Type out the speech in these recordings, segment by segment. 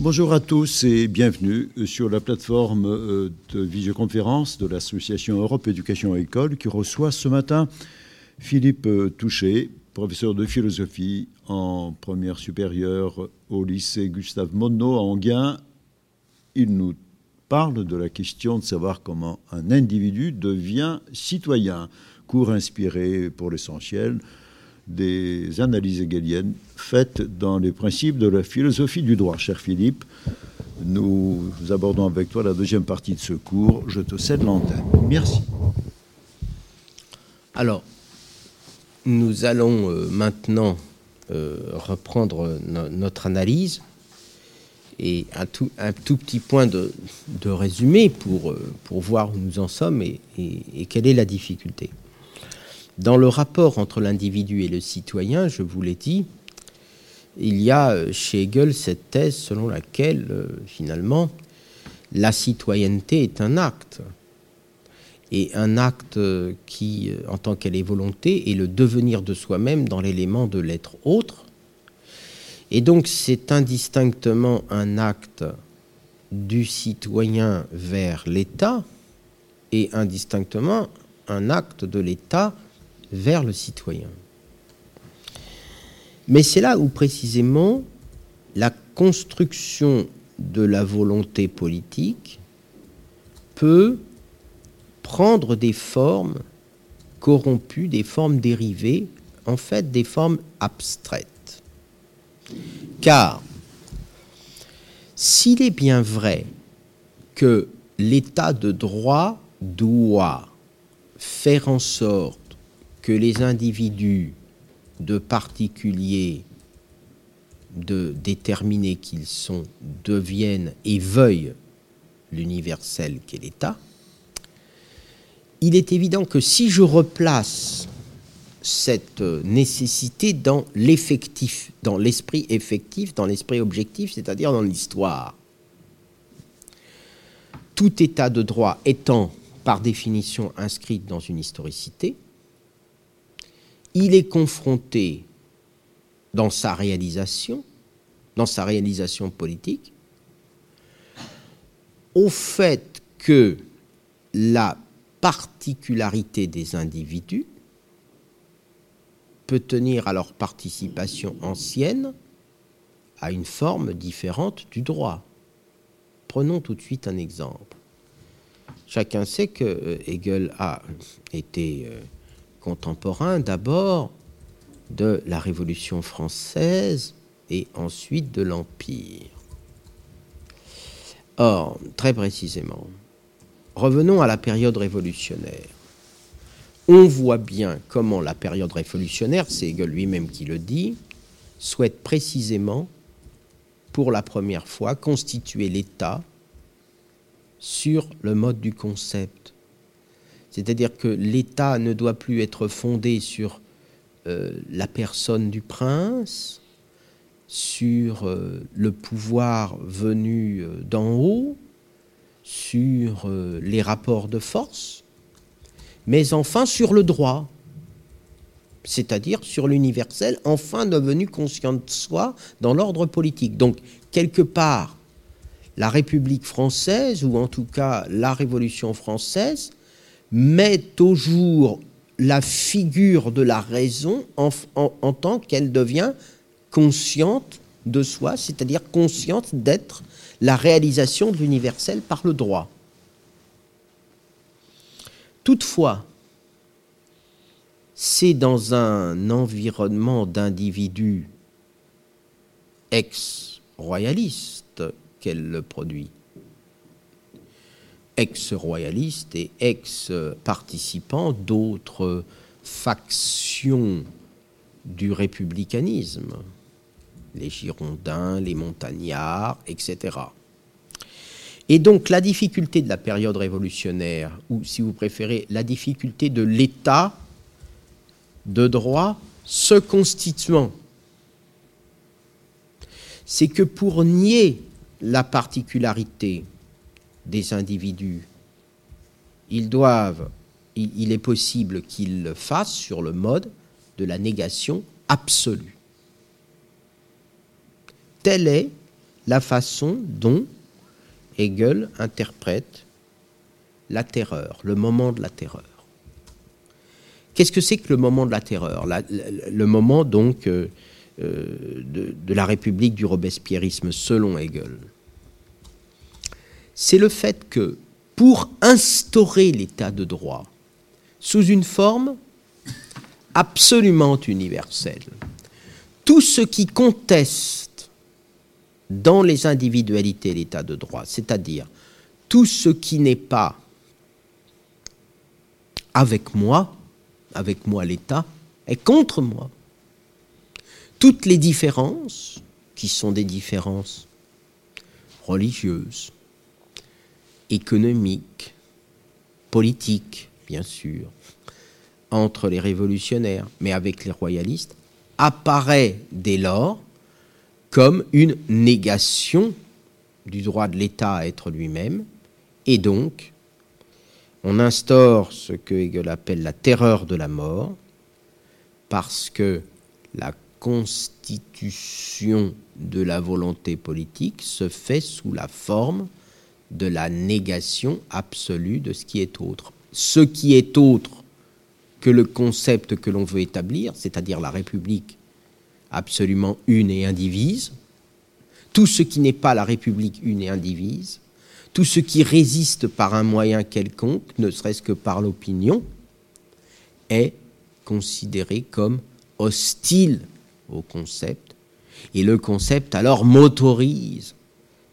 Bonjour à tous et bienvenue sur la plateforme euh, de visioconférence de l'association Europe Éducation École qui reçoit ce matin Philippe euh, Touché, professeur de philosophie en première supérieure au lycée Gustave Monod à Anguin. Il nous parle de la question de savoir comment un individu devient citoyen. Cours inspiré pour l'essentiel des analyses hegeliennes faites dans les principes de la philosophie du droit. Cher Philippe, nous abordons avec toi la deuxième partie de ce cours. Je te cède l'antenne. Merci. Alors, nous allons euh, maintenant euh, reprendre notre analyse et un tout, petit point de, résumé euh, pour voir où nous en sommes et quelle est la difficulté. Dans le rapport entre l'individu et le citoyen, je vous l'ai dit, il y a euh, chez Hegel cette thèse selon laquelle, euh, finalement, la citoyenneté est un acte. Et un acte euh, qui, en tant qu'elle est volonté, est le devenir de soi-même dans l'élément de l'être autre. Et donc c'est indistinctement un acte du citoyen vers l'État et indistinctement un acte de l'État vers le citoyen. Mais c'est là où précisément la construction de la volonté politique peut prendre des formes corrompues, des formes dérivées, en fait des formes abstraites. Car s'il est bien vrai que l'état de droit doit faire en sorte que les individus de particuliers de déterminer qu'ils sont deviennent et veuillent l'universel qu'est l'État, il est évident que si je replace cette nécessité dans l'effectif, dans l'esprit effectif, dans l'esprit objectif, c'est-à-dire dans l'histoire, tout état de droit étant par définition inscrit dans une historicité, il est confronté dans sa réalisation, dans sa réalisation politique, au fait que la particularité des individus peut tenir à leur participation ancienne à une forme différente du droit. Prenons tout de suite un exemple. Chacun sait que euh, Hegel a été euh, contemporain d'abord de la Révolution française et ensuite de l'Empire. Or, très précisément, revenons à la période révolutionnaire. On voit bien comment la période révolutionnaire, c'est Hegel lui-même qui le dit, souhaite précisément, pour la première fois, constituer l'État sur le mode du concept c'est-à-dire que l'État ne doit plus être fondé sur euh, la personne du prince, sur euh, le pouvoir venu euh, d'en haut, sur les rapports de force, mais enfin sur le droit, c'est-à-dire sur l'universel, enfin devenu conscient de soi dans l'ordre politique. Donc, quelque part, la République française, ou en tout cas la Révolution française, met au jour la figure de la raison en, tant qu'elle devient consciente de soi, c'est-à-dire consciente d'être la réalisation de l'universel par le droit. Toutefois, c'est dans un environnement d'individus ex-royalistes qu'elle le produit ex-royalistes et ex-participants d'autres factions du républicanisme, les Girondins, les Montagnards, etc. Et donc la difficulté de la période révolutionnaire, ou si vous préférez, la difficulté de l'État de droit se constituant, c'est que pour nier la particularité des individus, ils doivent, il, est possible qu'ils le fassent sur le mode de la négation absolue. Telle est la façon dont Hegel interprète la terreur, le moment de la terreur. Qu'est-ce que c'est que le moment de la terreur? Le moment donc euh, euh, de, la République du Robespierrisme selon Hegel C'est le fait que pour instaurer l'état de droit sous une forme absolument universelle, tout ce qui conteste dans les individualités l'état de droit, c'est-à-dire tout ce qui n'est pas avec moi, avec moi l'État, est contre moi. Toutes les différences, qui sont des différences religieuses, économiques, politiques, bien sûr, entre les révolutionnaires, mais avec les royalistes, apparaît dès lors comme une négation du droit de l'État à être lui-même, et donc on instaure ce que Hegel appelle la terreur de la mort, parce que la constitution de la volonté politique se fait sous la forme de la négation absolue de ce qui est autre. Ce qui est autre que le concept que l'on veut établir, c'est-à-dire la République absolument une et indivise, tout ce qui n'est pas la République une et indivise, tout ce qui résiste par un moyen quelconque, ne serait-ce que par l'opinion, est considéré comme hostile au concept. Et le concept alors m'autorise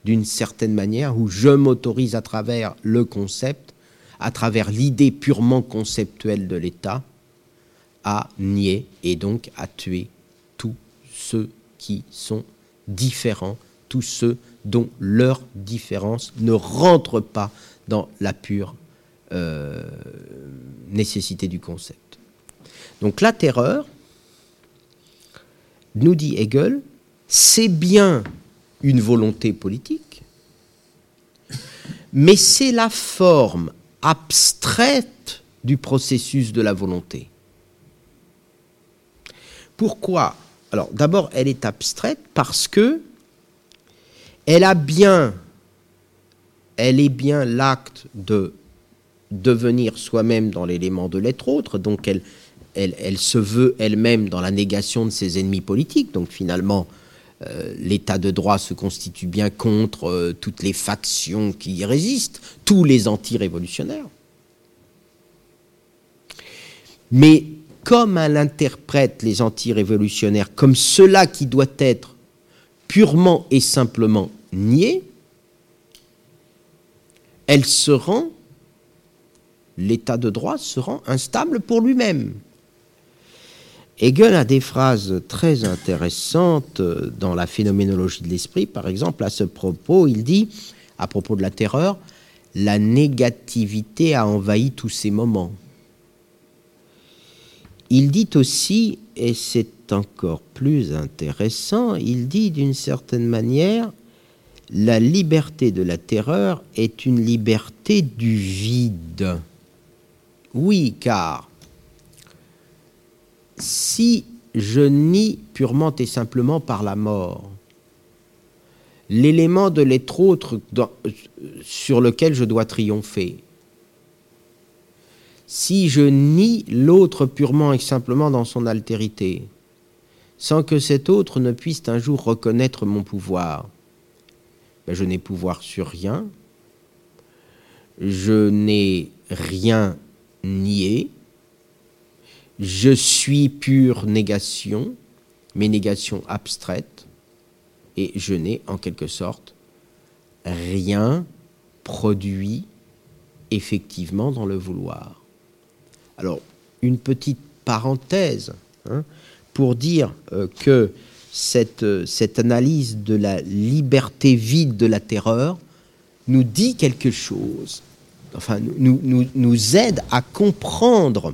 d'une certaine manière, ou je m'autorise à travers le concept, à travers l'idée purement conceptuelle de l'État, à nier et donc à tuer tous ceux qui sont différents, tous ceux dont leur différence ne rentre pas dans la pure euh, nécessité du concept. Donc la terreur, nous dit Hegel, c'est bien une volonté politique, mais c'est la forme abstraite du processus de la volonté. Pourquoi? Alors d'abord, elle est abstraite parce que elle a bien, elle est bien l'acte de devenir soi-même dans l'élément de l'être autre, donc elle, elle, se veut elle-même dans la négation de ses ennemis politiques, donc finalement l'état de droit se constitue bien contre euh, toutes les factions qui y résistent, tous les anti-révolutionnaires. Mais comme elle interprète les anti-révolutionnaires comme cela qui doit être purement et simplement nié, elle se rend, l'état de droit se rend instable pour lui-même. Hegel a des phrases très intéressantes dans la phénoménologie de l'esprit. Par exemple, à ce propos, il dit, à propos de la terreur, la négativité a envahi tous ces moments. Il dit aussi, et c'est encore plus intéressant, il dit d'une certaine manière, la liberté de la terreur est une liberté du vide. Oui, car si je nie purement et simplement par la mort. L'élément de l'être autre sur lequel je dois triompher, si je nie l'autre purement et simplement dans son altérité, sans que cet autre ne puisse un jour reconnaître mon pouvoir, ben, je n'ai pouvoir sur rien, je n'ai rien nié, je suis pure négation, mais négation abstraite, et je n'ai en quelque sorte rien produit effectivement dans le vouloir. Alors, une petite parenthèse hein, pour dire euh, que cette, cette analyse de la liberté vide de la terreur nous dit quelque chose, enfin nous, nous, nous aide à comprendre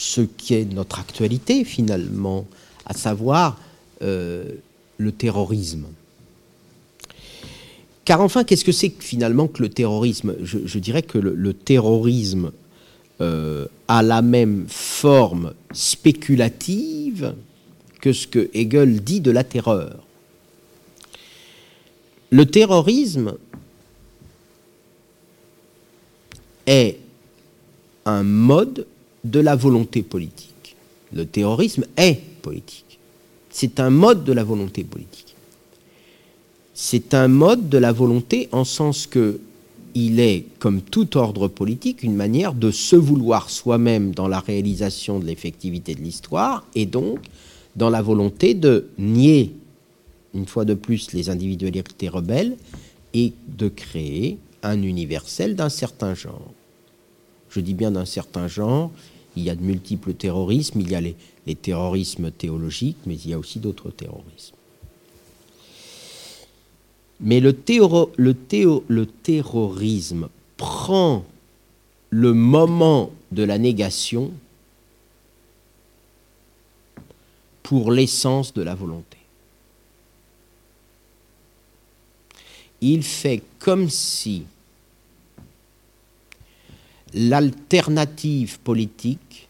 ce qui est notre actualité finalement, à savoir euh, le terrorisme. Car enfin, qu'est-ce que c'est finalement que le terrorisme? Je, dirais que le, terrorisme euh, a la même forme spéculative que ce que Hegel dit de la terreur. Le terrorisme est un mode de la volonté politique. Le terrorisme est politique. C'est un mode de la volonté politique. C'est un mode de la volonté en sens que il est, comme tout ordre politique, une manière de se vouloir soi-même dans la réalisation de l'effectivité de l'histoire et donc dans la volonté de nier, une fois de plus, les individualités rebelles et de créer un universel d'un certain genre. Je dis bien d'un certain genre, il y a de multiples terrorismes, il y a les, terrorismes théologiques, mais il y a aussi d'autres terrorismes. Mais le, terrorisme prend le moment de la négation pour l'essence de la volonté. Il fait comme si l'alternative politique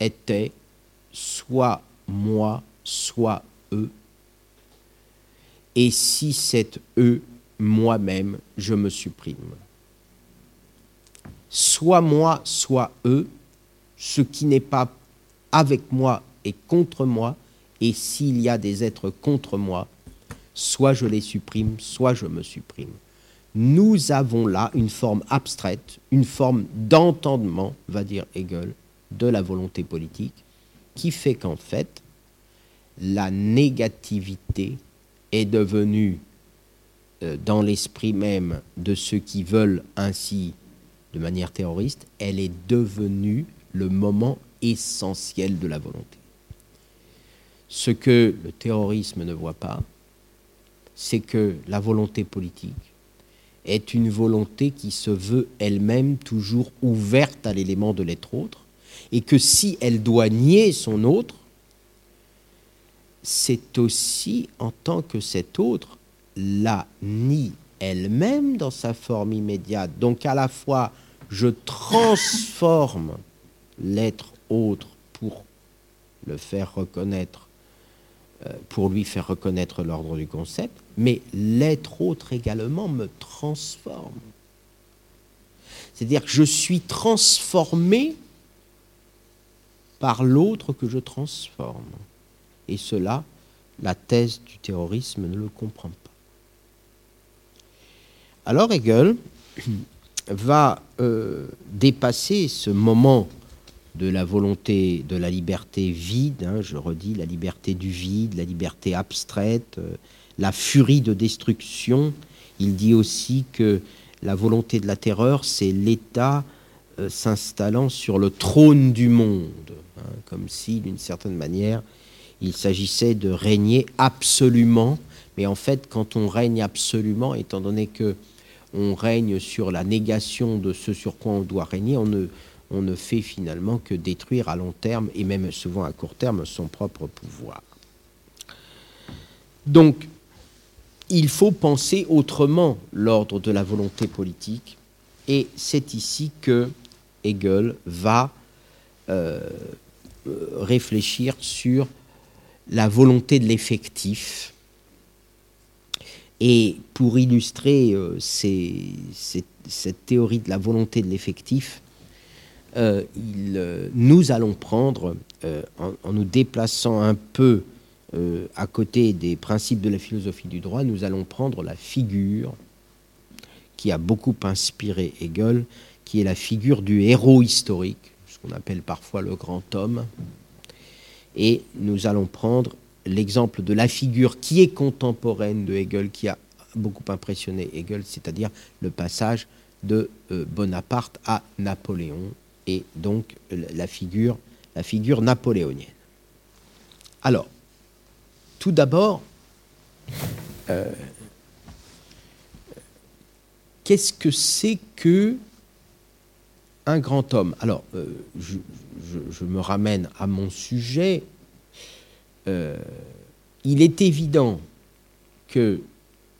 était soit moi, soit eux. Et si c'est eux, moi-même, je me supprime. Soit moi, soit eux, ce qui n'est pas avec moi et contre moi, et s'il y a des êtres contre moi, soit je les supprime, soit je me supprime nous avons là une forme abstraite, une forme d'entendement, va dire Hegel, de la volonté politique, qui fait qu'en fait, la négativité est devenue, euh, dans l'esprit même de ceux qui veulent ainsi, de manière terroriste, elle est devenue le moment essentiel de la volonté. Ce que le terrorisme ne voit pas, c'est que la volonté politique est une volonté qui se veut elle-même toujours ouverte à l'élément de l'être autre, et que si elle doit nier son autre, c'est aussi en tant que cet autre la nie elle-même dans sa forme immédiate. Donc à la fois, je transforme l'être autre pour le faire reconnaître euh, pour lui faire reconnaître l'ordre du concept, mais l'être autre également me transforme. C'est-à-dire que je suis transformé par l'autre que je transforme. Et cela, la thèse du terrorisme ne le comprend pas. Alors Hegel va euh, dépasser ce moment de la volonté de la liberté vide, hein, je redis, la liberté du vide, la liberté abstraite, euh, la furie de destruction. Il dit aussi que la volonté de la terreur, c'est l'État euh, s'installant sur le trône du monde, hein, comme si, d'une certaine manière, il s'agissait de régner absolument. Mais en fait, quand on règne absolument, étant donné que on règne sur la négation de ce sur quoi on doit régner, on ne, on ne fait finalement que détruire à long terme et même souvent à court terme son propre pouvoir. Donc, il faut penser autrement l'ordre de la volonté politique et c'est ici que Hegel va euh, réfléchir sur la volonté de l'effectif. Et pour illustrer euh, cette théorie de la volonté de l'effectif, euh, nous allons prendre, en, nous déplaçant un peu à côté des principes de la philosophie du droit, nous allons prendre la figure qui a beaucoup inspiré Hegel, qui est la figure du héros historique, ce qu'on appelle parfois le grand homme. Et nous allons prendre l'exemple de la figure qui est contemporaine de Hegel, qui a beaucoup impressionné Hegel, c'est-à-dire le passage de Bonaparte à Napoléon et donc la figure, la figure napoléonienne. Alors, tout d'abord, euh, qu'est-ce que c'est que un grand homme? Alors, euh, je, me ramène à mon sujet. Euh, il est évident que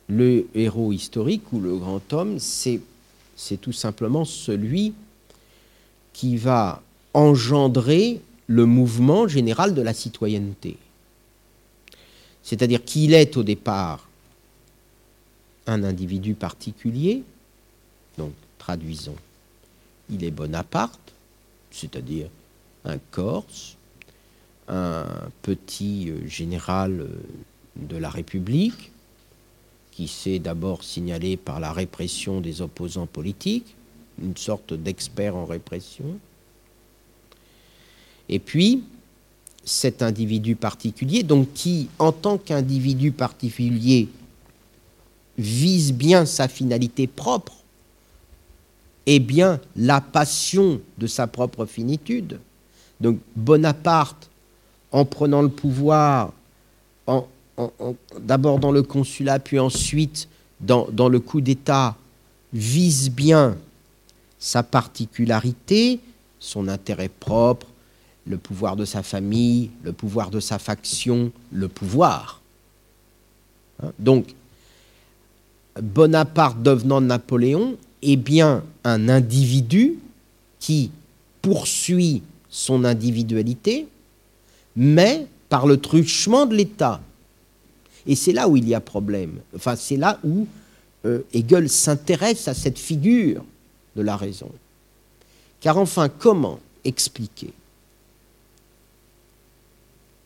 le héros historique ou le grand homme, c'est tout simplement celui qui va engendrer le mouvement général de la citoyenneté. C'est-à-dire qu'il est au départ un individu particulier, donc traduisons, il est Bonaparte, c'est-à-dire un Corse, un petit euh, général euh, de la République, qui s'est d'abord signalé par la répression des opposants politiques, une sorte d'expert en répression. Et puis, cet individu particulier, donc qui, en tant qu'individu particulier, vise bien sa finalité propre, et bien la passion de sa propre finitude. Donc Bonaparte, en prenant le pouvoir, d'abord dans le consulat, puis ensuite dans, dans le coup d'État, vise bien sa particularité, son intérêt propre, le pouvoir de sa famille, le pouvoir de sa faction, le pouvoir. Hein, donc, Bonaparte devenant Napoléon est bien un individu qui poursuit son individualité, mais par le truchement de l'État. Et c'est là où il y a problème. Enfin, c'est là où euh, Hegel s'intéresse à cette figure de la raison. Car enfin, comment expliquer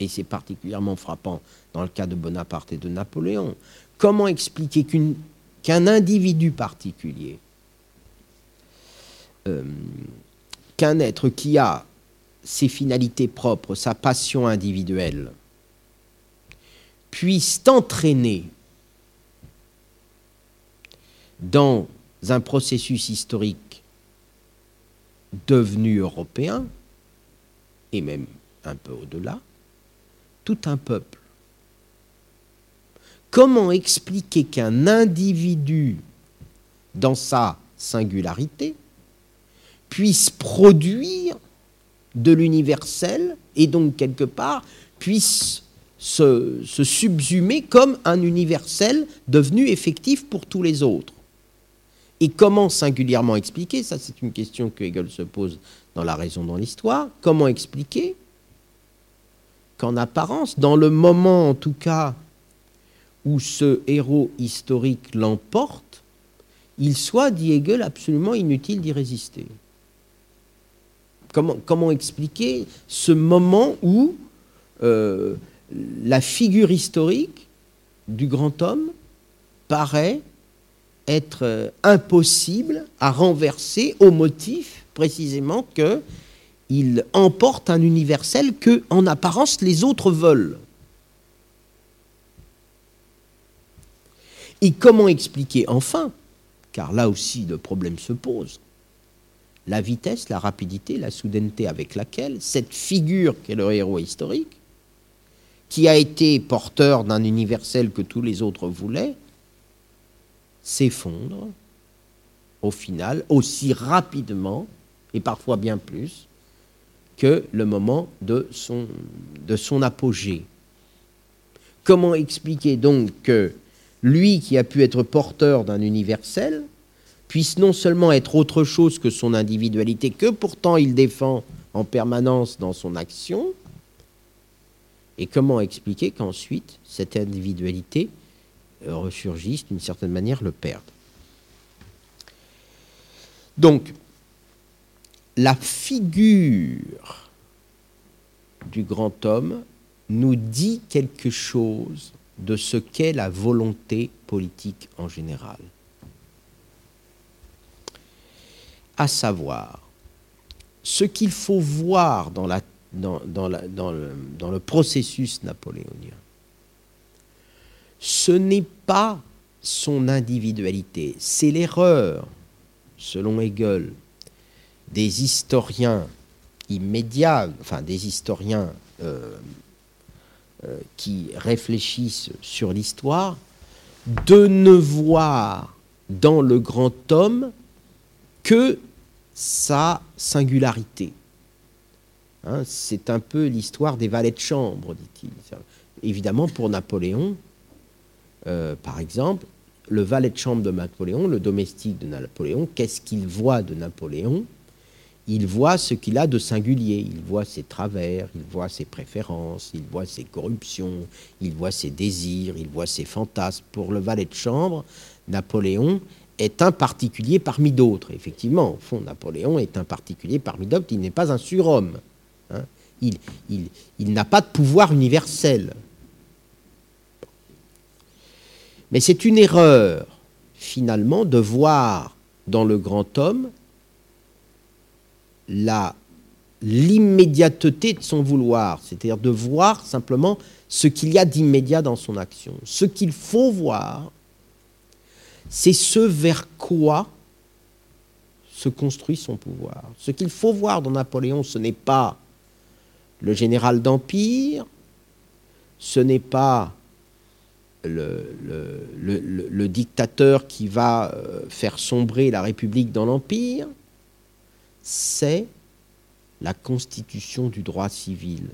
Et c'est particulièrement frappant dans le cas de Bonaparte et de Napoléon. Comment expliquer qu'un individu particulier, euh, qu'un être qui a ses finalités propres, sa passion individuelle, puisse entraîner dans un processus historique devenu européen, et même un peu au-delà, tout un peuple. Comment expliquer qu'un individu, dans sa singularité, puisse produire de l'universel et donc quelque part puisse se, subsumer comme un universel devenu effectif pour tous les autres? Et comment singulièrement expliquer, ça c'est une question que Hegel se pose dans La raison dans l'histoire, comment expliquer qu'en apparence, dans le moment en tout cas où ce héros historique l'emporte, il soit, dit Hegel, absolument inutile d'y résister. Comment, expliquer ce moment où euh, la figure historique du grand homme paraît être euh, impossible à renverser au motif précisément que il emporte un universel que, en apparence, les autres veulent. Et comment expliquer enfin, car là aussi le problème se pose, la vitesse, la rapidité, la soudaineté avec laquelle cette figure qu'est le héros historique, qui a été porteur d'un universel que tous les autres voulaient, s'effondre au final aussi rapidement, et parfois bien plus, que le moment de son, de son apogée. Comment expliquer donc que lui qui a pu être porteur d'un universel puisse non seulement être autre chose que son individualité, que pourtant il défend en permanence dans son action, et comment expliquer qu'ensuite cette individualité ressurgissent, d'une certaine manière, le perdent. Donc, la figure du grand homme nous dit quelque chose de ce qu'est la volonté politique en général. À savoir, ce qu'il faut voir dans, dans le processus napoléonien, ce n'est pas son individualité, c'est l'erreur, selon Hegel, des historiens immédiats, enfin des historiens euh, euh, qui réfléchissent sur l'histoire, de ne voir dans le grand homme que sa singularité. Hein, c'est un peu l'histoire des valets de chambre, dit-il. Évidemment, pour Napoléon, euh, par exemple, le valet de chambre de Napoléon, le domestique de Napoléon, qu'est-ce qu'il voit de Napoléon? Il voit ce qu'il a de singulier, il voit ses travers, il voit ses préférences, il voit ses corruptions, il voit ses désirs, il voit ses fantasmes. Pour le valet de chambre, Napoléon est un particulier parmi d'autres. Effectivement, au fond, Napoléon est un particulier parmi d'autres, il n'est pas un surhomme. Hein. Il, il n'a pas de pouvoir universel. Mais c'est une erreur, finalement, de voir dans le grand homme l'immédiateté de son vouloir, c'est-à-dire de voir simplement ce qu'il y a d'immédiat dans son action. Ce qu'il faut voir, c'est ce vers quoi se construit son pouvoir. Ce qu'il faut voir dans Napoléon, ce n'est pas le général d'Empire, ce n'est pas le, dictateur qui va euh, faire sombrer la République dans l'Empire, c'est la constitution du droit civil,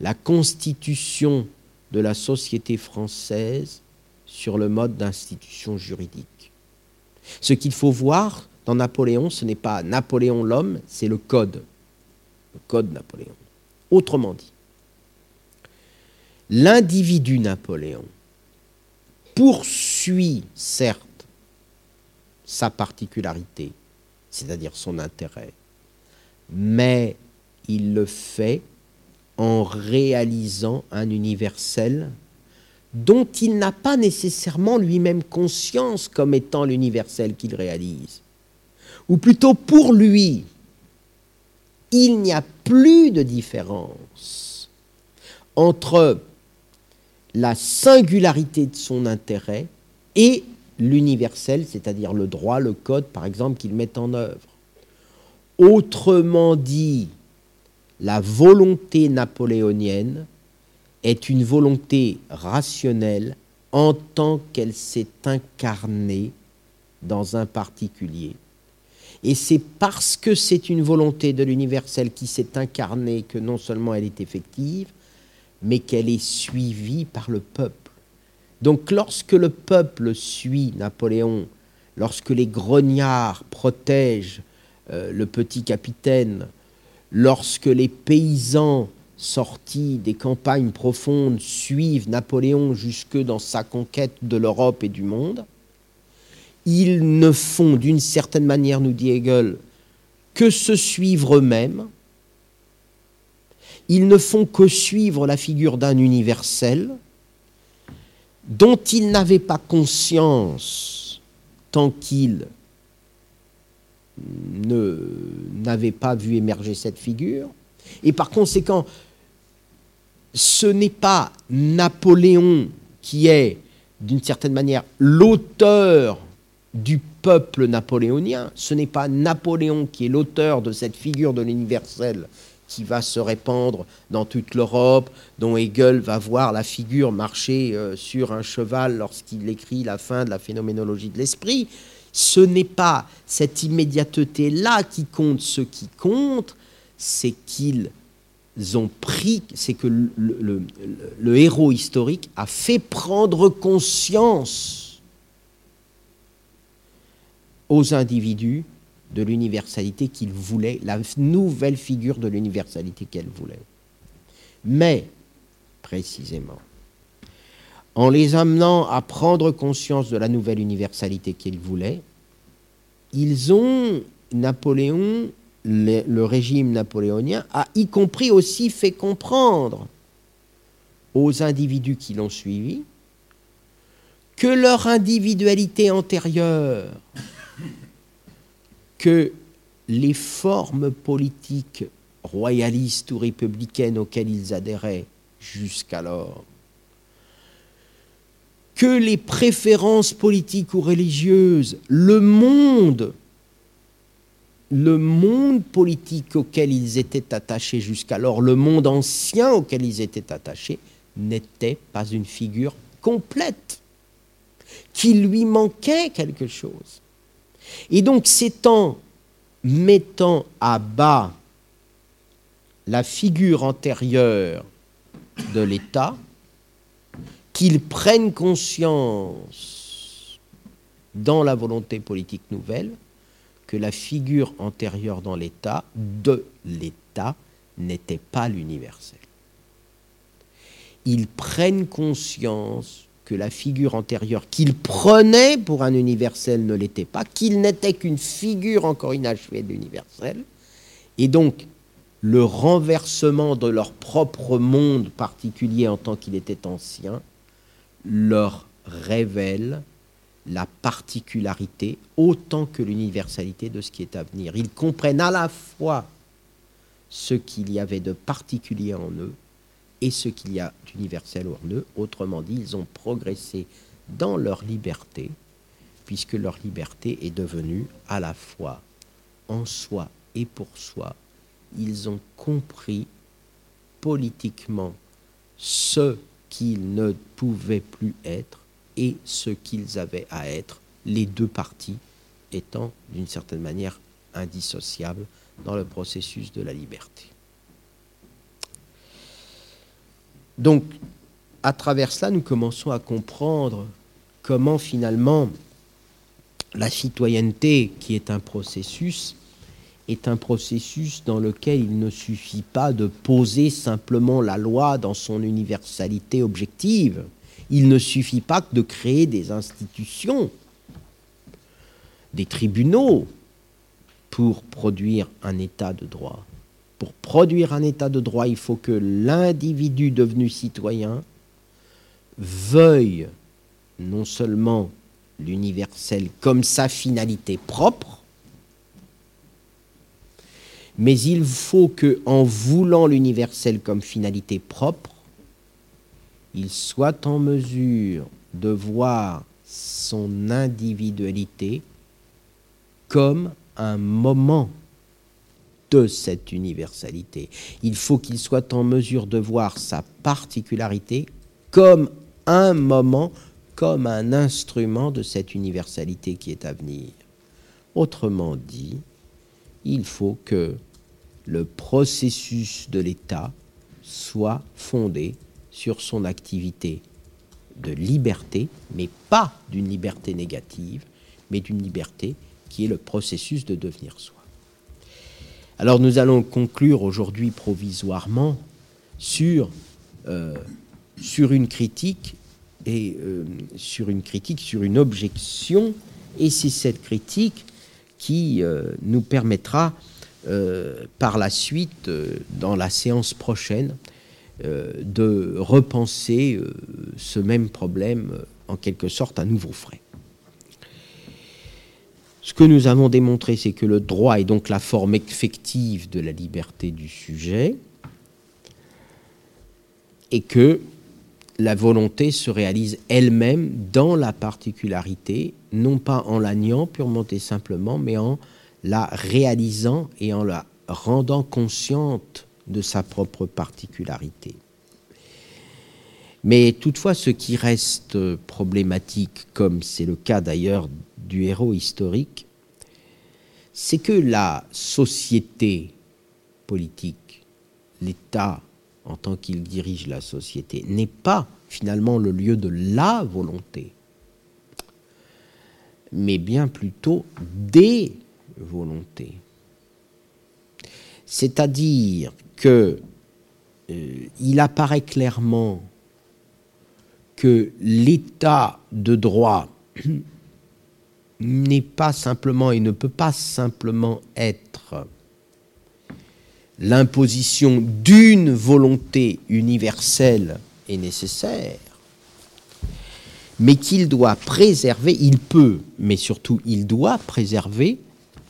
la constitution de la société française sur le mode d'institution juridique. Ce qu'il faut voir dans Napoléon, ce n'est pas Napoléon l'homme, c'est le code, le code Napoléon. Autrement dit, l'individu Napoléon poursuit certes sa particularité, c'est-à-dire son intérêt, mais il le fait en réalisant un universel dont il n'a pas nécessairement lui-même conscience comme étant l'universel qu'il réalise. Ou plutôt pour lui, il n'y a plus de différence entre la singularité de son intérêt et l'universel, c'est-à-dire le droit, le code, par exemple, qu'il met en œuvre. Autrement dit, la volonté napoléonienne est une volonté rationnelle en tant qu'elle s'est incarnée dans un particulier. Et c'est parce que c'est une volonté de l'universel qui s'est incarnée que non seulement elle est effective, mais qu'elle est suivie par le peuple. Donc lorsque le peuple suit Napoléon, lorsque les grognards protègent euh, le petit capitaine, lorsque les paysans sortis des campagnes profondes suivent Napoléon jusque dans sa conquête de l'Europe et du monde, ils ne font d'une certaine manière, nous dit Hegel, que se suivre eux-mêmes, ils ne font que suivre la figure d'un universel, dont il n'avait pas conscience tant qu'il n'avait pas vu émerger cette figure. Et par conséquent, ce n'est pas Napoléon qui est, d'une certaine manière, l'auteur du peuple napoléonien, ce n'est pas Napoléon qui est l'auteur de cette figure de l'universel qui va se répandre dans toute l'Europe, dont Hegel va voir la figure marcher euh, sur un cheval lorsqu'il écrit la fin de la phénoménologie de l'esprit. Ce n'est pas cette immédiateté-là qui compte. Ce qui compte, c'est qu'ils ont pris, c'est que le, héros historique a fait prendre conscience aux individus de l'universalité qu'il voulait, la nouvelle figure de l'universalité qu'elle voulait. Mais, précisément, en les amenant à prendre conscience de la nouvelle universalité qu'il voulait, ils ont, Napoléon, le, régime napoléonien, a y compris aussi fait comprendre aux individus qui l'ont suivi que leur individualité antérieure que les formes politiques royalistes ou républicaines auxquelles ils adhéraient jusqu'alors, que les préférences politiques ou religieuses, le monde, le monde politique auquel ils étaient attachés jusqu'alors, le monde ancien auquel ils étaient attachés, n'était pas une figure complète, qu'il lui manquait quelque chose. Et donc c'est en mettant à bas la figure antérieure de l'État qu'ils prennent conscience dans la volonté politique nouvelle que la figure antérieure dans l'État, de l'État, n'était pas l'universel. Ils prennent conscience que la figure antérieure qu'ils prenaient pour un universel ne l'était pas, qu'il n'était qu'une figure encore inachevée de l'universel, et donc le renversement de leur propre monde particulier en tant qu'il était ancien leur révèle la particularité autant que l'universalité de ce qui est à venir. Ils comprennent à la fois ce qu'il y avait de particulier en eux et ce qu'il y a d'universel en eux. Autrement dit, ils ont progressé dans leur liberté, puisque leur liberté est devenue à la fois en soi et pour soi. Ils ont compris politiquement ce qu'ils ne pouvaient plus être et ce qu'ils avaient à être, les deux parties étant d'une certaine manière indissociables dans le processus de la liberté. Donc, à travers cela, nous commençons à comprendre comment finalement la citoyenneté, qui est un processus, est un processus dans lequel il ne suffit pas de poser simplement la loi dans son universalité objective. Il ne suffit pas de créer des institutions, des tribunaux, pour produire un état de droit. Pour produire un état de droit, il faut que l'individu devenu citoyen veuille non seulement l'universel comme sa finalité propre, mais il faut que, en voulant l'universel comme finalité propre, il soit en mesure de voir son individualité comme un moment de cette universalité. Il faut qu'il soit en mesure de voir sa particularité comme un moment, comme un instrument de cette universalité qui est à venir. Autrement dit, il faut que le processus de l'État soit fondé sur son activité de liberté, mais pas d'une liberté négative, mais d'une liberté qui est le processus de devenir soi. Alors nous allons conclure aujourd'hui provisoirement sur, euh, une critique et euh, sur une objection, et c'est cette critique qui euh, nous permettra par la suite, dans la séance prochaine, de repenser ce même problème en quelque sorte à nouveau frais. Ce que nous avons démontré, c'est que le droit est donc la forme effective de la liberté du sujet et que la volonté se réalise elle-même dans la particularité, non pas en la niant purement et simplement, mais en la réalisant et en la rendant consciente de sa propre particularité. Mais toutefois, ce qui reste problématique, comme c'est le cas d'ailleurs du héros historique, c'est que la société politique, l'État en tant qu'il dirige la société, n'est pas finalement le lieu de la volonté, mais bien plutôt des volonté. C'est-à-dire que euh, il apparaît clairement que l'état de droit n'est pas simplement et ne peut pas simplement être l'imposition d'une volonté universelle et nécessaire, mais qu'il doit préserver, il peut, mais surtout il doit préserver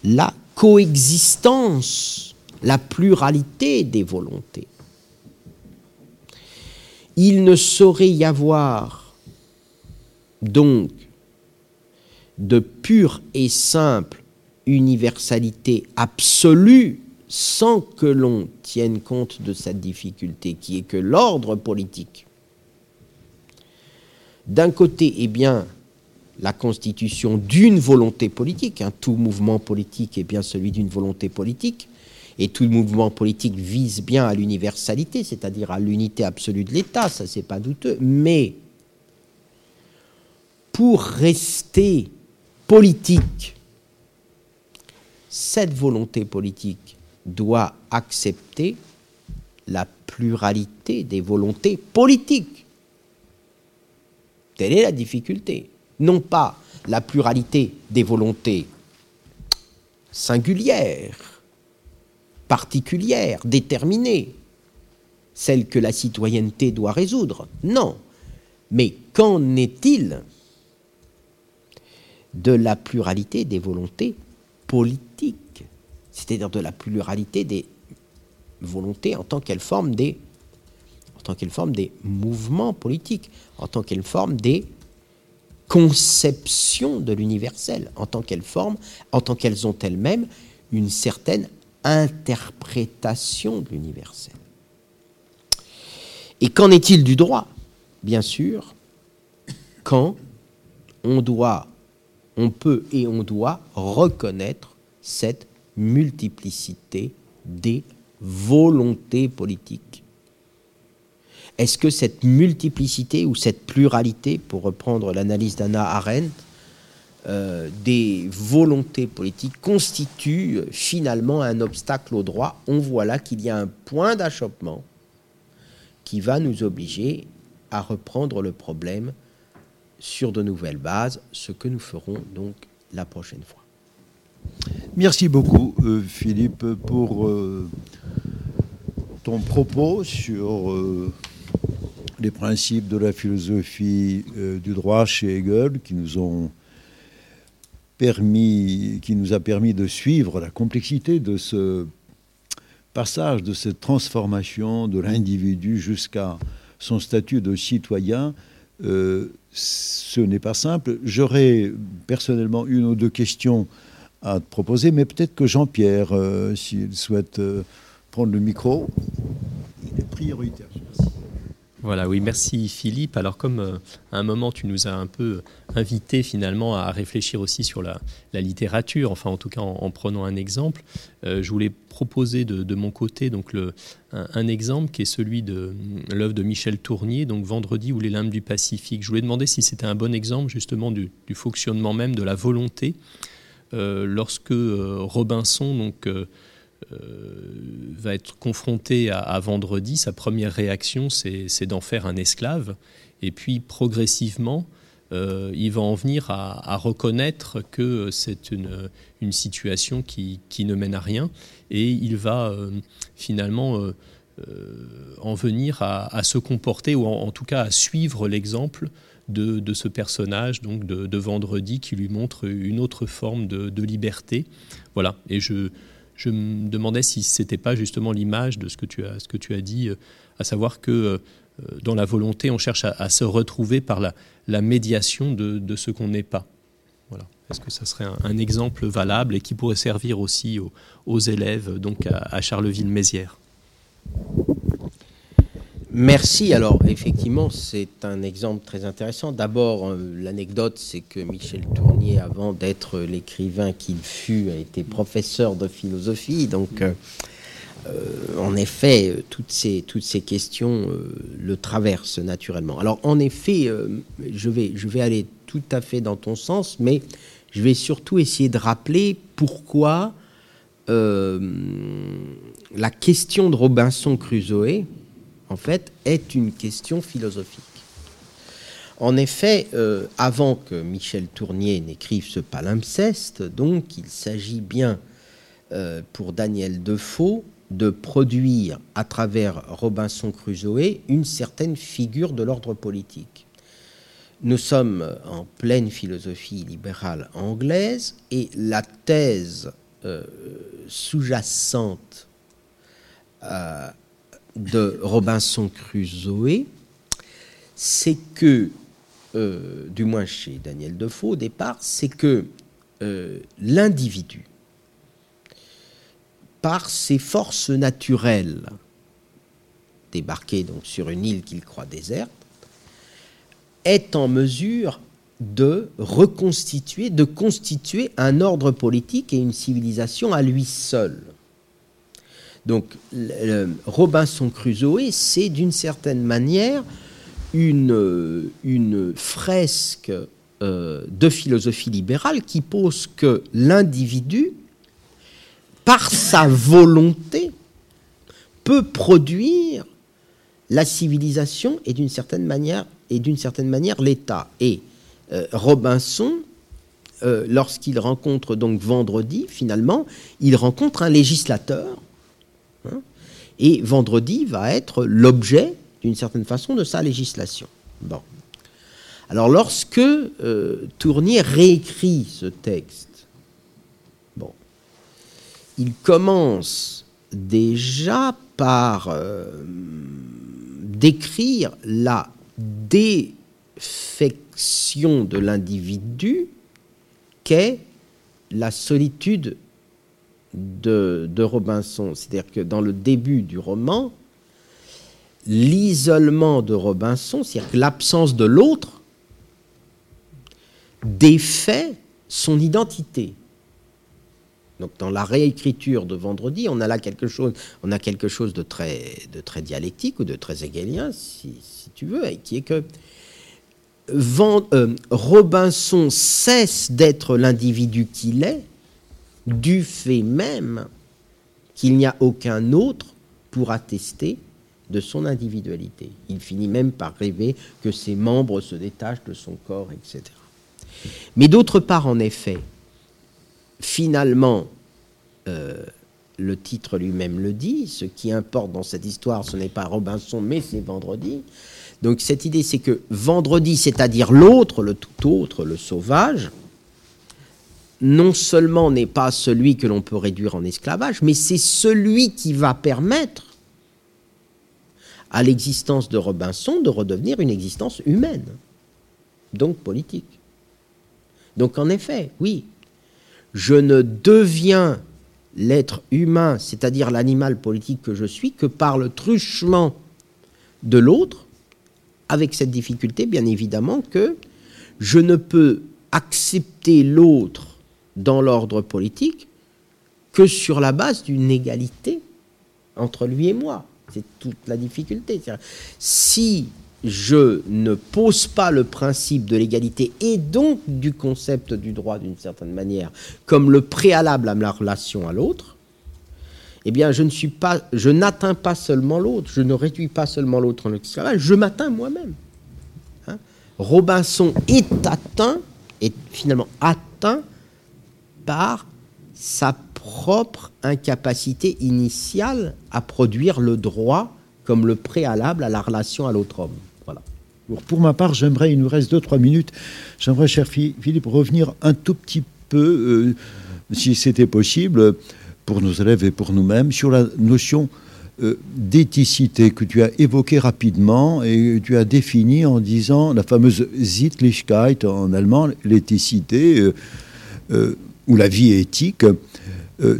la coexistence, la pluralité des volontés. Il ne saurait y avoir donc de pure et simple universalité absolue sans que l'on tienne compte de cette difficulté qui est que l'ordre politique, d'un côté, est bien, la constitution d'une volonté politique. Hein. Tout mouvement politique est bien celui d'une volonté politique. Et tout mouvement politique vise bien à l'universalité, c'est-à-dire à, l'unité absolue de l'État, ça c'est pas douteux. Mais pour rester politique, cette volonté politique doit accepter la pluralité des volontés politiques. Telle est la difficulté. Non pas la pluralité des volontés singulières, particulières, déterminées, celles que la citoyenneté doit résoudre. Non. Mais qu'en est-il de la pluralité des volontés politiques, c'est-à-dire de la pluralité des volontés en tant qu'elles forment des en tant qu'elles forment des mouvements politiques, en tant qu'elles forment des conceptions de l'universel, en tant qu'elles forment, en tant qu'elles ont elles-mêmes une certaine interprétation de l'universel. Et qu'en est-il du droit? Bien sûr, quand on doit on peut et on doit reconnaître cette multiplicité des volontés politiques. Est-ce que cette multiplicité ou cette pluralité, pour reprendre l'analyse d'Anna Arendt, euh, des volontés politiques constitue finalement un obstacle au droit? On voit là qu'il y a un point d'achoppement qui va nous obliger à reprendre le problème sur de nouvelles bases, ce que nous ferons donc la prochaine fois. Merci beaucoup, euh, Philippe, pour euh, ton propos sur euh, les principes de la philosophie du droit chez Hegel, qui nous ont permis, qui nous a permis de suivre la complexité de ce passage, de cette transformation de l'individu jusqu'à son statut de citoyen ce n'est pas simple. J'aurais personnellement une ou deux questions à te proposer, mais peut-être que Jean-Pierre, euh, s'il souhaite euh, prendre le micro, il est prioritaire. Voilà, oui, merci Philippe. Alors comme euh, à un moment tu nous as un peu invité finalement à réfléchir aussi sur la, littérature, enfin en tout cas en, prenant un exemple, euh, je voulais proposer de, mon côté donc un, exemple qui est celui de euh, l'œuvre de Michel Tournier, donc Vendredi ou les limbes du Pacifique. Je voulais demander si c'était un bon exemple justement du, fonctionnement même de la volonté lorsque Robinson donc va être confronté à, vendredi, sa première réaction, c'est d'en faire un esclave. Et puis progressivement, euh, il va en venir à, reconnaître que c'est une, situation qui, ne mène à rien. Et il va euh, finalement en venir à, se comporter, ou en, tout cas à suivre l'exemple de, ce personnage, donc de, de, Vendredi, qui lui montre une autre forme de, de liberté. Voilà. Et je je me demandais si ce n'était pas justement l'image de ce que tu as, ce que tu as dit, euh, à savoir que euh, dans la volonté, on cherche à, se retrouver par la, médiation de, ce qu'on n'est pas. Voilà. Est-ce que ça serait un, exemple valable et qui pourrait servir aussi aux, élèves, donc à Charleville-Mézières? Merci. Alors, effectivement, c'est un exemple très intéressant. D'abord, euh, l'anecdote, c'est que Michel Tournier, avant d'être l'écrivain qu'il fut, a été professeur de philosophie. Donc, euh, euh, en effet, toutes ces, questions le traversent naturellement. Alors, en effet, je, vais, je vais aller tout à fait dans ton sens, mais je vais surtout essayer de rappeler pourquoi la question de Robinson Crusoe, en fait, est une question philosophique. En effet, euh, avant que Michel Tournier n'écrive ce palimpseste, donc il s'agit bien euh, pour Daniel Defoe de produire à travers Robinson Crusoe une certaine figure de l'ordre politique. Nous sommes en pleine philosophie libérale anglaise et la thèse euh, sous-jacente de Robinson Crusoe, c'est que, euh, du moins chez Daniel Defoe au départ, c'est que euh, l'individu, par ses forces naturelles, débarqué donc sur une île qu'il croit déserte, est en mesure de reconstituer, de constituer un ordre politique et une civilisation à lui seul. Donc Robinson Crusoe, c'est d'une certaine manière une, une fresque euh, de philosophie libérale qui pose que l'individu par sa volonté, peut produire la civilisation et d'une certaine manière et d'une certaine manière l'État. Et euh, Robinson, euh, lorsqu'il rencontre donc vendredi, finalement, il rencontre un législateur. Et vendredi va être l'objet, d'une certaine façon, de sa législation. Bon. Alors lorsque euh, Tournier réécrit ce texte, bon, il commence déjà par euh, décrire la défection de l'individu qu'est la solitude de, de Robinson. C'est-à-dire que dans le début du roman, l'isolement de Robinson, c'est-à-dire que l'absence de l'autre, défait son identité. Donc dans la réécriture de vendredi, on a là quelque chose, on a quelque chose de très, de très dialectique ou de très hegelien, si, tu veux, qui est que euh, Robinson cesse d'être l'individu qu'il est du fait même qu'il n'y a aucun autre pour attester de son individualité. Il finit même par rêver que ses membres se détachent de son corps, etc. Mais d'autre part, en effet, finalement, euh, le titre lui-même le dit, ce qui importe dans cette histoire, ce n'est pas Robinson, mais c'est vendredi. Donc cette idée, c'est que vendredi, c'est-à-dire l'autre, le tout autre, le sauvage, non seulement n'est pas celui que l'on peut réduire en esclavage, mais c'est celui qui va permettre à l'existence de Robinson de redevenir une existence humaine, donc politique. Donc en effet, oui, je ne deviens l'être humain, c'est-à-dire l'animal politique que je suis, que par le truchement de l'autre, avec cette difficulté, bien évidemment, que je ne peux accepter l'autre dans l'ordre politique que sur la base d'une égalité entre lui et moi. C'est toute la difficulté. Si je ne pose pas le principe de l'égalité et donc du concept du droit d'une certaine manière comme le préalable à la relation à l'autre, eh bien, je ne suis pas, je n'atteins pas seulement l'autre, je ne réduis pas seulement l'autre en esclavage, je m'atteins moi-même. Hein? Robinson est atteint, est finalement atteint par sa propre incapacité initiale à produire le droit comme le préalable à la relation à l'autre homme. Pour ma part, j'aimerais, il nous reste 2-3 minutes, j'aimerais, cher Philippe, revenir un tout petit peu, euh, si c'était possible, pour nos élèves et pour nous-mêmes, sur la notion euh, d'éthicité que tu as évoquée rapidement et que tu as définie en disant la fameuse Sittlichkeit en allemand, l'éthicité euh, ou la vie éthique.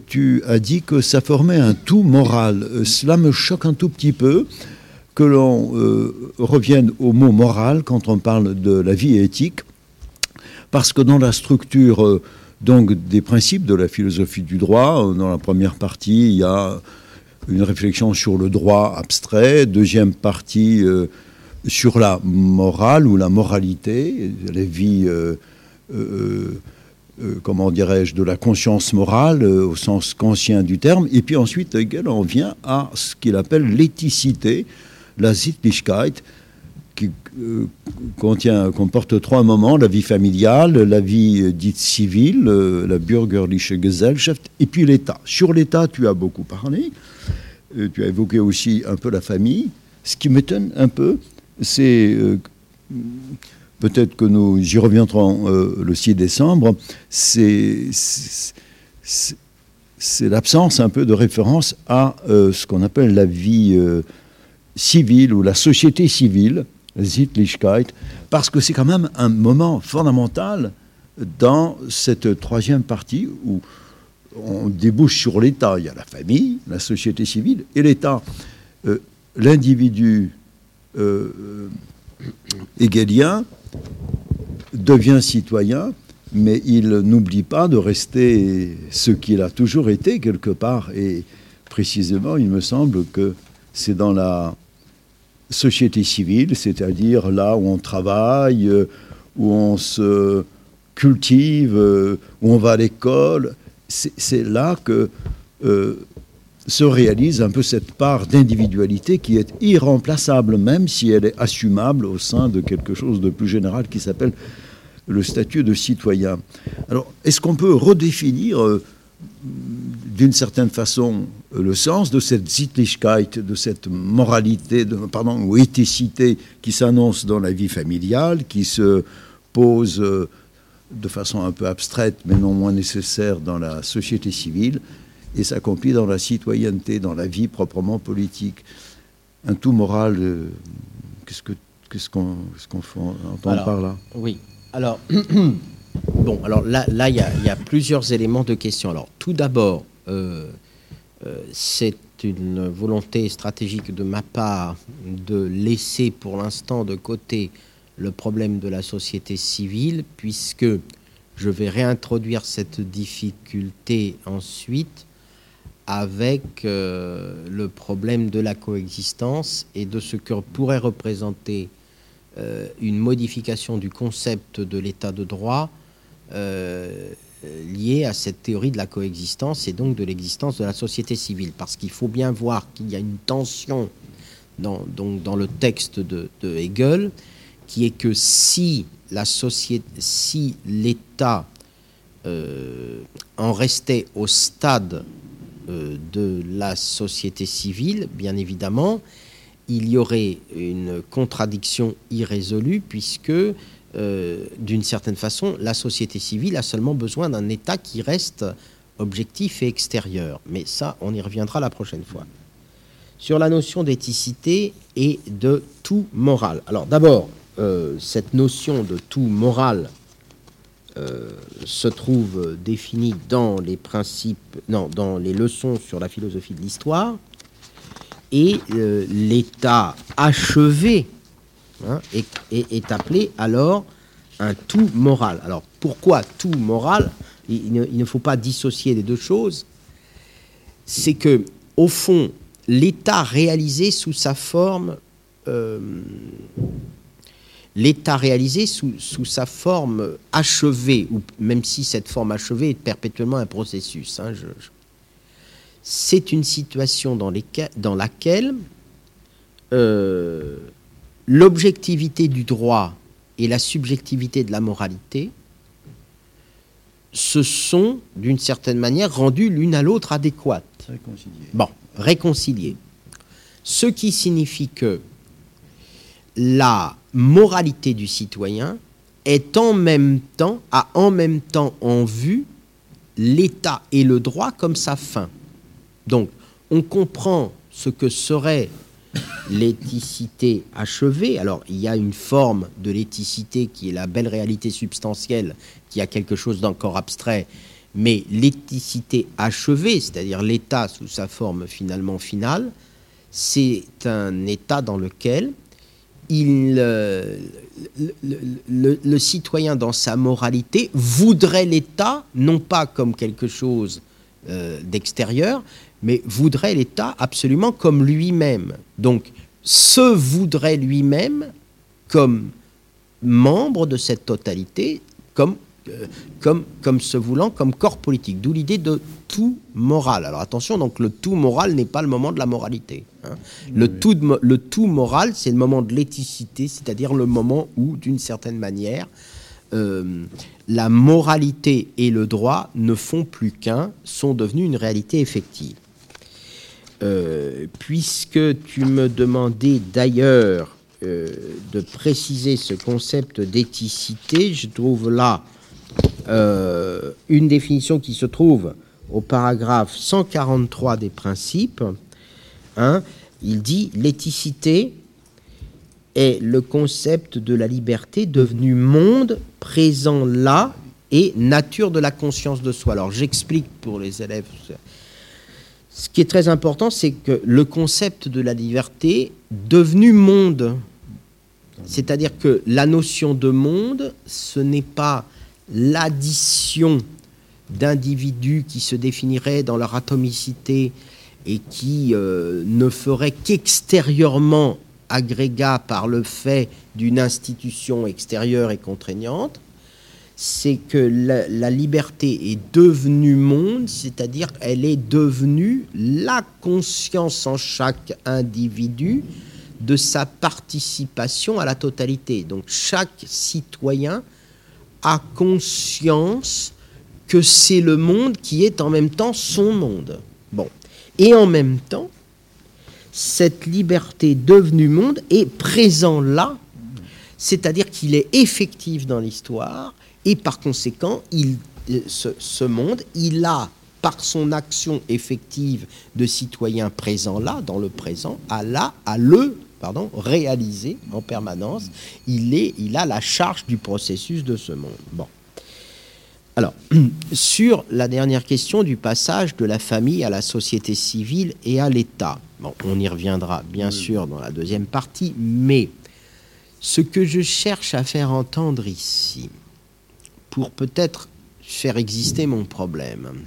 tu as dit que ça formait un tout moral. cela me choque un tout petit peu que l'on euh, revienne au mot moral quand on parle de la vie éthique, parce que dans la structure euh, donc des principes de la philosophie du droit, euh, dans la première partie, il y a une réflexion sur le droit abstrait, deuxième partie sur la morale ou la moralité, la vie, comment dirais-je, de la conscience morale au sens kantien du terme, et puis ensuite on vient à ce qu'il appelle l'éthicité, la Sittlichkeit, qui euh, contient, comporte trois moments, la vie familiale, la vie euh, dite civile, euh, la bürgerliche Gesellschaft, et puis l'État. Sur l'État, tu as beaucoup parlé, tu as évoqué aussi un peu la famille. Ce qui m'étonne un peu, c'est, peut-être que nous y reviendrons le 6 décembre, c'est l'absence un peu de référence à ce qu'on appelle la vie civile ou la société civile, Sittlichkeit, parce que c'est quand même un moment fondamental dans cette troisième partie où on débouche sur l'État. Il y a la famille, la société civile et l'État. Euh, l'individu euh, hegelien devient citoyen, mais il n'oublie pas de rester ce qu'il a toujours été quelque part. Et précisément, il me semble que c'est dans la société civile, c'est-à-dire là où on travaille, euh, où on se cultive, euh, où on va à l'école. C'est là que se réalise un peu cette part d'individualité qui est irremplaçable, même si elle est assumable au sein de quelque chose de plus général qui s'appelle le statut de citoyen. Alors, est-ce qu'on peut redéfinir euh, d'une certaine façon le sens de cette Sittlichkeit, de cette moralité, de, pardon, ou éthicité qui s'annonce dans la vie familiale, qui se pose euh, de façon un peu abstraite, mais non moins nécessaire dans la société civile et s'accomplit dans la citoyenneté, dans la vie proprement politique. Un tout moral, euh, qu'est-ce qu'on entend par là? Oui. Alors, bon, alors là, là, il y, a plusieurs éléments de question. Alors, tout d'abord, euh, euh, c'est une volonté stratégique de ma part de laisser pour l'instant de côté le problème de la société civile, puisque je vais réintroduire cette difficulté ensuite avec euh, le problème de la coexistence et de ce que pourrait représenter euh, une modification du concept de l'état de droit euh, lié à cette théorie de la coexistence et donc de l'existence de la société civile. Parce qu'il faut bien voir qu'il y a une tension dans, donc, dans le texte de, de, Hegel qui est que si si l'État en restait au stade de la société civile, bien évidemment, il y aurait une contradiction irrésolue puisque, euh, d'une certaine façon, la société civile a seulement besoin d'un État qui reste objectif et extérieur. Mais ça, on y reviendra la prochaine fois. Sur la notion d'éthicité et de tout moral. Alors d'abord, euh, cette notion de tout moral euh, se trouve définie dans les principes, non, dans les leçons sur la philosophie de l'histoire, et euh, l'état achevé hein, est, appelé alors un tout moral. Alors pourquoi tout moral? Il, ne, faut pas dissocier les deux choses. C'est que au fond, l'état réalisé sous sa forme euh, l'état réalisé sous, sa forme achevée, ou même si cette forme achevée est perpétuellement un processus. Hein, c'est une situation dans, dans laquelle euh, l'objectivité du droit et la subjectivité de la moralité se sont, d'une certaine manière, rendues l'une à l'autre adéquates. Réconciliées. Bon, réconciliées. Ce qui signifie que la moralité du citoyen est en même temps, a en même temps en vue l'État et le droit comme sa fin. Donc, on comprend ce que serait l'éthicité achevée. Alors, il y a une forme de l'éthicité qui est la belle réalité substantielle, qui a quelque chose d'encore abstrait, mais l'éthicité achevée, c'est-à-dire l'État sous sa forme finalement finale, c'est un État dans lequel euh, le, citoyen dans sa moralité voudrait l'État, non pas comme quelque chose euh, d'extérieur, mais voudrait l'État absolument comme lui-même. Donc, se voudrait lui-même comme membre de cette totalité, comme euh, comme, comme se voulant comme corps politique. D'où l'idée de tout moral. Alors attention, donc le tout moral n'est pas le moment de la moralité. Hein. Le, tout, le tout moral, c'est le moment de l'éthicité, c'est-à-dire le moment où, d'une certaine manière, euh, la moralité et le droit ne font plus qu'un, sont devenus une réalité effective. Euh, puisque tu me demandais d'ailleurs de préciser ce concept d'éthicité, je trouve là euh, une définition qui se trouve au paragraphe 143 des principes. Il dit l'éthicité est le concept de la liberté devenu monde présent là et nature de la conscience de soi. Alors j'explique pour les élèves. Ce qui est très important, c'est que le concept de la liberté devenu monde, c'est-à-dire que la notion de monde, ce n'est pas l'addition d'individus qui se définiraient dans leur atomicité et qui euh, ne feraient qu'extérieurement agrégat par le fait d'une institution extérieure et contraignante, c'est que la, liberté est devenue monde, c'est-à-dire elle est devenue la conscience en chaque individu de sa participation à la totalité. Donc chaque citoyen a conscience que c'est le monde qui est en même temps son monde. Bon. Et en même temps, cette liberté devenue monde est présent là, c'est-à-dire qu'il est effectif dans l'histoire, et par conséquent, euh, ce, monde, il a, par son action effective de citoyen présent là, dans le présent, à le pardon, réaliser en permanence. Il, est, il a la charge du processus de ce monde. Bon. Alors, sur la dernière question du passage de la famille à la société civile et à l'État. Bon, on y reviendra bien sûr dans la deuxième partie, mais ce que je cherche à faire entendre ici, pour peut-être faire exister mon problème,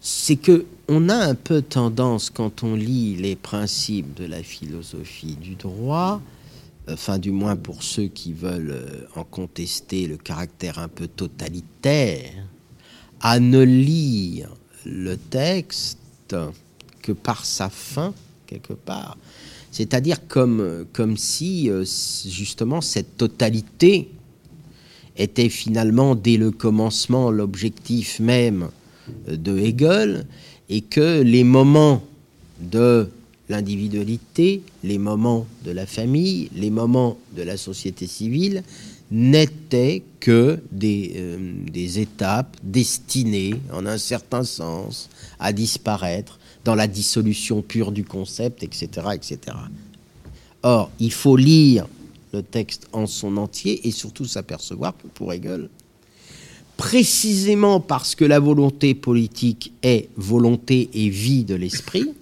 c'est que on a un peu tendance quand on lit les principes de la philosophie du droit, enfin du moins pour ceux qui veulent euh, en contester le caractère un peu totalitaire, à ne lire le texte que par sa fin quelque part. C'est-à-dire comme, comme si euh, justement cette totalité était finalement dès le commencement l'objectif même de Hegel et que les moments de l'individualité, les moments de la famille, les moments de la société civile n'étaient que des, euh, étapes destinées, en un certain sens, à disparaître dans la dissolution pure du concept, etc. etc. Or, il faut lire le texte en son entier et surtout s'apercevoir que pour Hegel, précisément parce que la volonté politique est volonté et vie de l'esprit,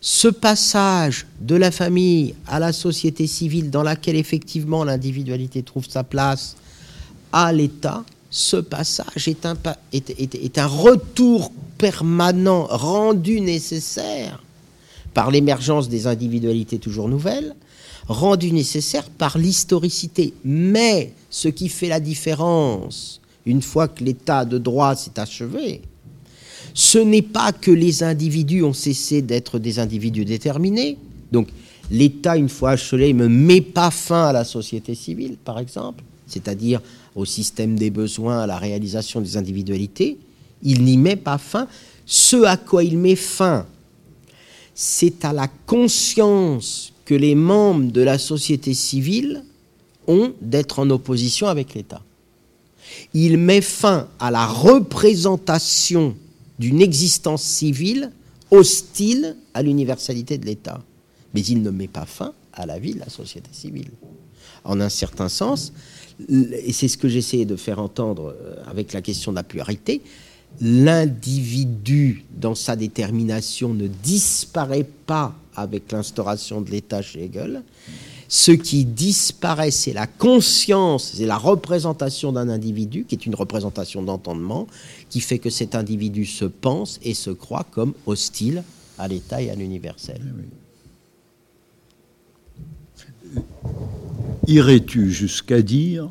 ce passage de la famille à la société civile dans laquelle effectivement l'individualité trouve sa place à l'État, ce passage est un, retour permanent rendu nécessaire par l'émergence des individualités toujours nouvelles, rendu nécessaire par l'historicité. Mais ce qui fait la différence, une fois que l'état de droit s'est achevé, ce n'est pas que les individus ont cessé d'être des individus déterminés. Donc l'État, une fois achevé, ne met pas fin à la société civile, par exemple, c'est-à-dire au système des besoins, à la réalisation des individualités. Il n'y met pas fin. Ce à quoi il met fin, c'est à la conscience que les membres de la société civile ont d'être en opposition avec l'État. Il met fin à la représentation d'une existence civile hostile à l'universalité de l'État. Mais il ne met pas fin à la vie de la société civile. En un certain sens, et c'est ce que j'essayais de faire entendre euh, avec la question de la pluralité, l'individu dans sa détermination ne disparaît pas avec l'instauration de l'État chez Hegel. Ce qui disparaît, c'est la conscience, c'est la représentation d'un individu, qui est une représentation d'entendement, qui fait que cet individu se pense et se croit comme hostile à l'État et à l'universel. Eh Irais-tu jusqu'à dire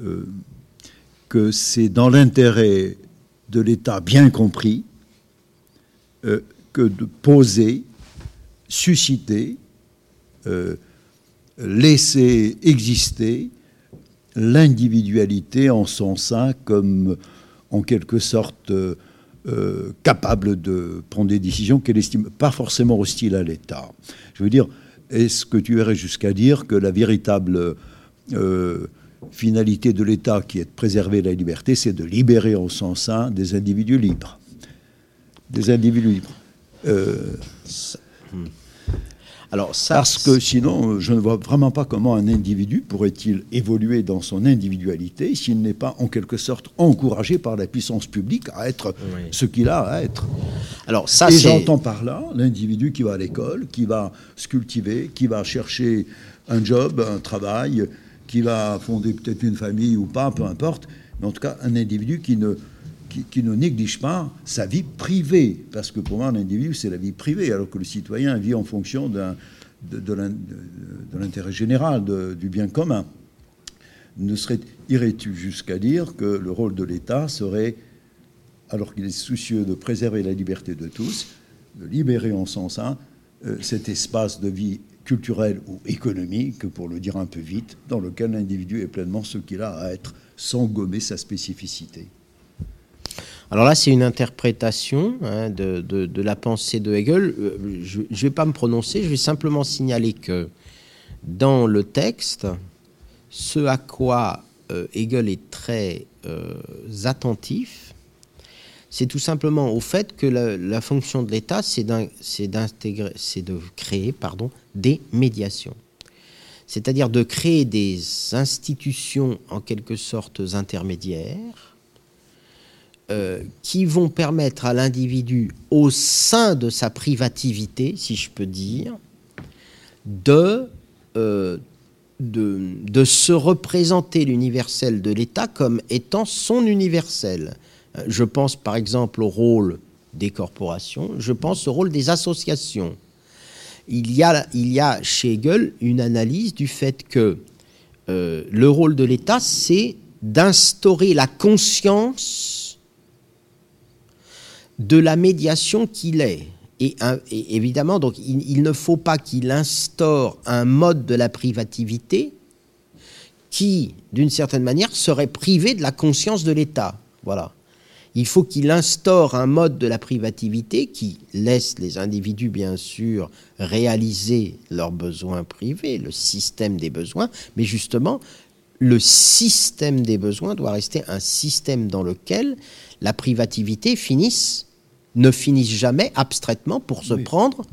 euh, que c'est dans l'intérêt de l'État bien compris euh, que de poser susciter, euh, laisser exister l'individualité en son sein comme en quelque sorte euh, capable de prendre des décisions qu'elle estime pas forcément hostiles à l'État. Je veux dire, est-ce que tu irais jusqu'à dire que la véritable euh, finalité de l'État, qui est de préserver la liberté, c'est de libérer en son sein des individus libres? Des individus libres. Hmm. Alors Parce que sinon, je ne vois vraiment pas comment un individu pourrait-il évoluer dans son individualité s'il n'est pas en quelque sorte encouragé par la puissance publique à être ce qu'il a à être. Alors ça, Et j'entends par là l'individu qui va à l'école, qui va se cultiver, qui va chercher un job, un travail, qui va fonder peut-être une famille ou pas, peu importe, mais en tout cas un individu qui ne qui, ne néglige pas sa vie privée, parce que pour moi, l'individu, c'est la vie privée, alors que le citoyen vit en fonction de, l'intérêt général, du bien commun. ne serait, irais-tu jusqu'à dire que le rôle de l'État serait, alors qu'il est soucieux de préserver la liberté de tous, de libérer en son sein euh, cet espace de vie culturelle ou économique, pour le dire un peu vite, dans lequel l'individu est pleinement ce qu'il a à être, sans gommer sa spécificité? Alors là, c'est une interprétation hein, de, la pensée de Hegel. Euh, je ne vais pas me prononcer, je vais simplement signaler que dans le texte, ce à quoi euh, Hegel est très euh, attentif, c'est tout simplement au fait que la, fonction de l'État, c'est de créer, pardon, des médiations. C'est-à-dire de créer des institutions en quelque sorte intermédiaires euh, qui vont permettre à l'individu, au sein de sa privativité, si je peux dire, de, euh, de, se représenter l'universel de l'État comme étant son universel. Euh, je pense par exemple au rôle des corporations, je pense au rôle des associations. Il y a, il y a chez Hegel une analyse du fait que le rôle de l'État, c'est d'instaurer la conscience de la médiation qu'il est. Et, évidemment, donc, il, ne faut pas qu'il instaure un mode de la privativité qui, d'une certaine manière, serait privé de la conscience de l'État. Voilà. Il faut qu'il instaure un mode de la privativité qui laisse les individus, bien sûr, réaliser leurs besoins privés, le système des besoins, mais justement, le système des besoins doit rester un système dans lequel la privativité finisse ne finissent jamais abstraitement pour se prendre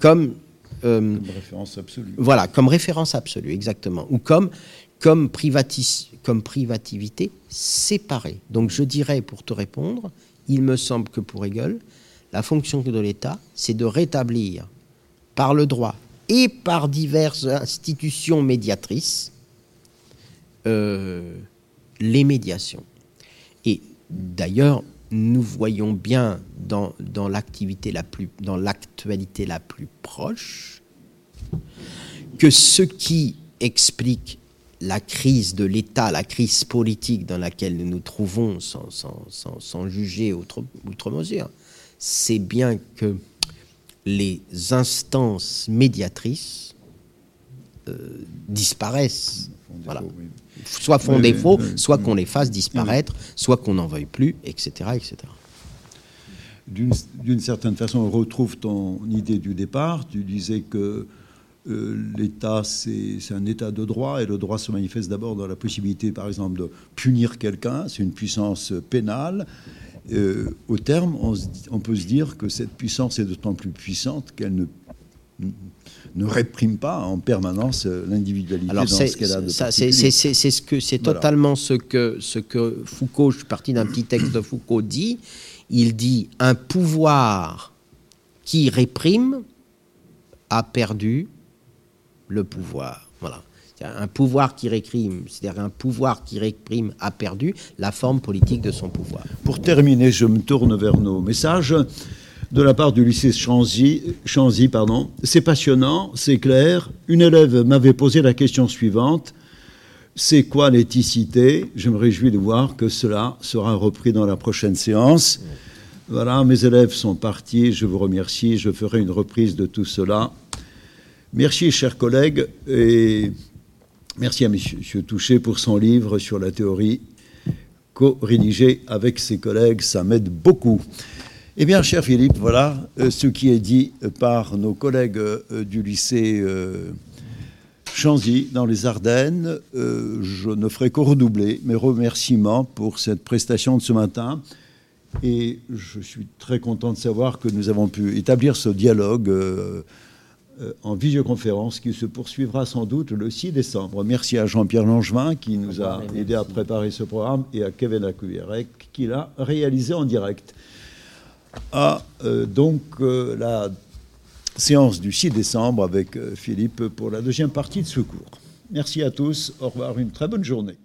comme, euh, comme référence absolue. Voilà, comme référence absolue, exactement. Ou comme, comme, comme privativité séparée. Donc je dirais, pour te répondre, il me semble que pour Hegel, la fonction de l'État, c'est de rétablir par le droit et par diverses institutions médiatrices euh, les médiations. Et d'ailleurs, nous voyons bien dans, l'activité la plus, dans l'actualité la plus proche, que ce qui explique la crise de l'État, la crise politique dans laquelle nous nous trouvons, sans, juger outre, mesure, c'est bien que les instances médiatrices disparaissent. Voilà soit font défaut, soit qu'on les fasse disparaître, soit qu'on n'en veuille plus, etc. etc. D'une certaine façon, on retrouve ton idée du départ. Tu disais que euh, l'État, c'est un État de droit, et le droit se manifeste d'abord dans la possibilité, par exemple, de punir quelqu'un, c'est une puissance pénale. Euh, au terme, on, on, peut se dire que cette puissance est d'autant plus puissante qu'elle ne ne réprime pas en permanence euh, l'individualité dans ce qu'elle a de C'est ce que c'est totalement ce que ce que Foucault. Je suis parti d'un petit texte de Foucault dit. Il dit un pouvoir qui réprime a perdu le pouvoir. Voilà. Un pouvoir qui réprime, c'est-à-dire un pouvoir qui réprime a perdu la forme politique de son pouvoir. Pour terminer, je me tourne vers nos messages de la part du lycée Chanzy. pardon. C'est passionnant, c'est clair. Une élève m'avait posé la question suivante. C'est quoi l'éthicité? Je me réjouis de voir que cela sera repris dans la prochaine séance. Voilà, mes élèves sont partis. Je vous remercie. Je ferai une reprise de tout cela. Merci, chers collègues, et merci à M. Touché pour son livre sur la théorie co-rédigé avec ses collègues. Ça m'aide beaucoup. Eh bien, cher Philippe, voilà euh, ce qui est dit par nos collègues euh, du lycée euh, Chanzy dans les Ardennes. je ne ferai que redoubler mes remerciements pour cette prestation de ce matin. Et je suis très content de savoir que nous avons pu établir ce dialogue en visioconférence qui se poursuivra sans doute le 6 décembre. Merci à Jean-Pierre Langevin qui nous a aidé à préparer ce programme et à Kevin Akuyerek qui l'a réalisé en direct à euh, donc euh, la séance du 6 décembre avec euh, Philippe pour la deuxième partie de ce cours. Merci à tous, au revoir, une très bonne journée.